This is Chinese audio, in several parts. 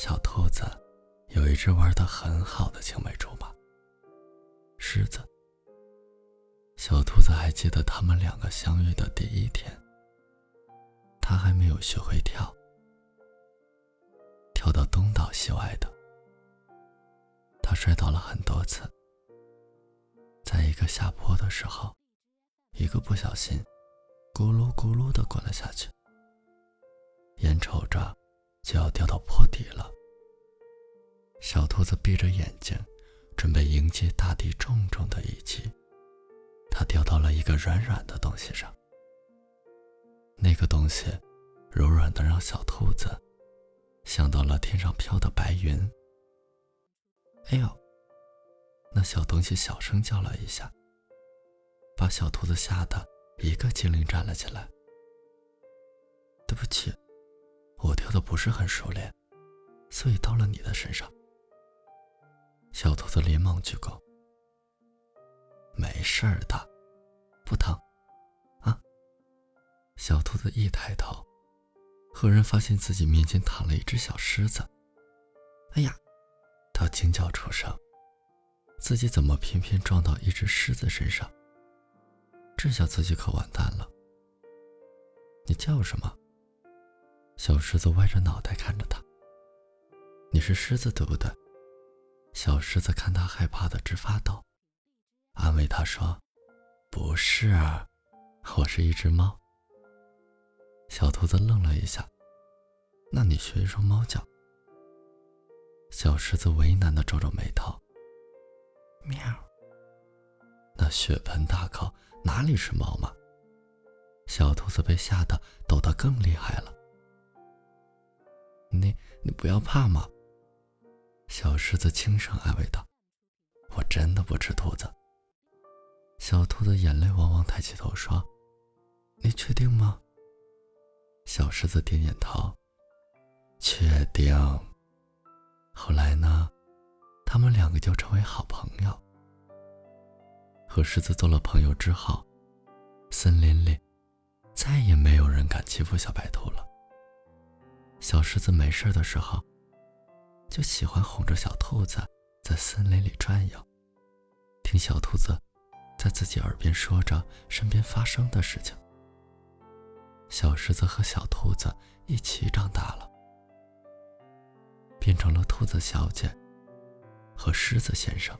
小兔子有一只玩的很好的青梅竹马——狮子。小兔子还记得他们两个相遇的第一天，它还没有学会跳，跳到东倒西歪的，它摔倒了很多次。在一个下坡的时候，一个不小心，咕噜咕噜的滚了下去，眼瞅着。就要掉到坡底了。小兔子闭着眼睛，准备迎接大地重重的一击。它掉到了一个软软的东西上。那个东西柔软的让小兔子想到了天上飘的白云。哎呦！那小东西小声叫了一下，把小兔子吓得一个机灵站了起来。对不起。我跳的不是很熟练，所以到了你的身上。小兔子连忙鞠躬：“没事儿的，不疼，啊。”小兔子一抬头，赫然发现自己面前躺了一只小狮子。哎呀！他惊叫出声，自己怎么偏偏撞到一只狮子身上？这下自己可完蛋了。你叫什么？小狮子歪着脑袋看着他。你是狮子对不对？小狮子看他害怕的直发抖，安慰他说：“不是，我是一只猫。”小兔子愣了一下，那你学一声猫叫。小狮子为难的皱皱眉头。喵。那血盆大口哪里是猫嘛？小兔子被吓得抖得更厉害了。你你不要怕嘛。小狮子轻声安慰道：“我真的不吃兔子。”小兔子眼泪汪汪抬起头说：“你确定吗？”小狮子点点头：“确定。”后来呢，他们两个就成为好朋友。和狮子做了朋友之后，森林里再也没有人敢欺负小白兔了。小狮子没事的时候，就喜欢哄着小兔子在森林里转悠，听小兔子在自己耳边说着身边发生的事情。小狮子和小兔子一起长大了，变成了兔子小姐和狮子先生。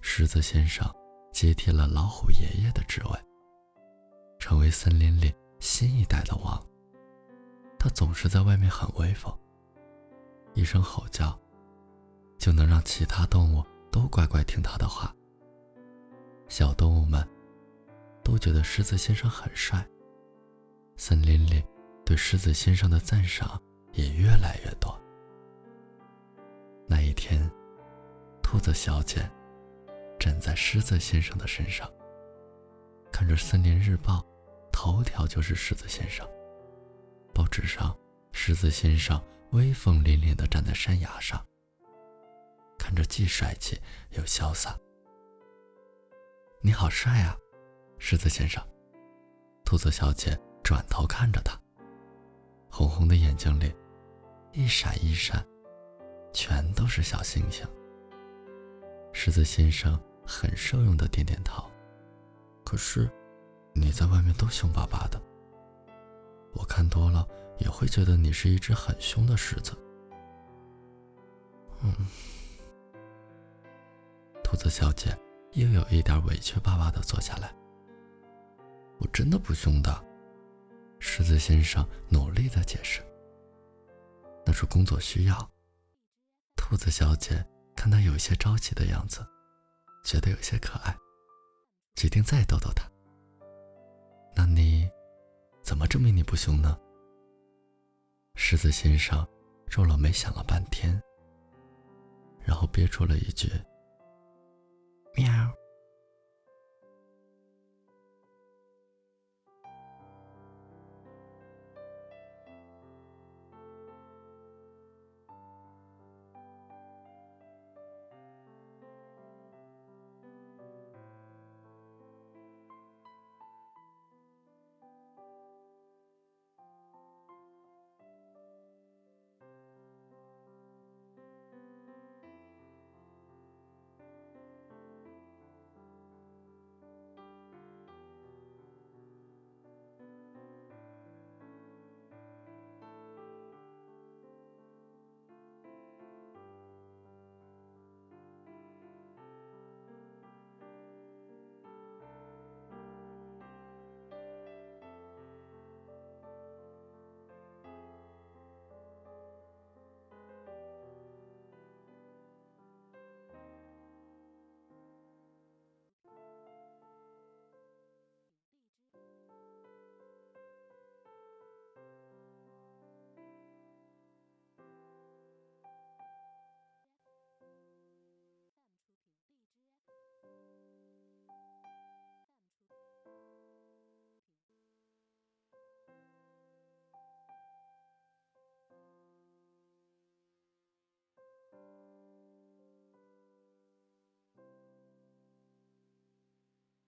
狮子先生接替了老虎爷爷的职位，成为森林里新一代的王。他总是在外面很威风，一声吼叫，就能让其他动物都乖乖听他的话。小动物们都觉得狮子先生很帅，森林里对狮子先生的赞赏也越来越多。那一天，兔子小姐站在狮子先生的身上，看着《森林日报》，头条就是狮子先生。报纸上，狮子先生威风凛凛地站在山崖上，看着既帅气又潇洒。你好帅啊，狮子先生！兔子小姐转头看着他，红红的眼睛里一闪一闪，全都是小星星。狮子先生很受用的点点头。可是，你在外面都凶巴巴的。我看多了也会觉得你是一只很凶的狮子。嗯，兔子小姐又有一点委屈巴巴的坐下来。我真的不凶的，狮子先生努力的解释。那是工作需要。兔子小姐看他有些着急的样子，觉得有些可爱，决定再逗逗他。那你？怎么证明你不凶呢？狮子先生皱了眉，想了半天，然后憋出了一句：“。”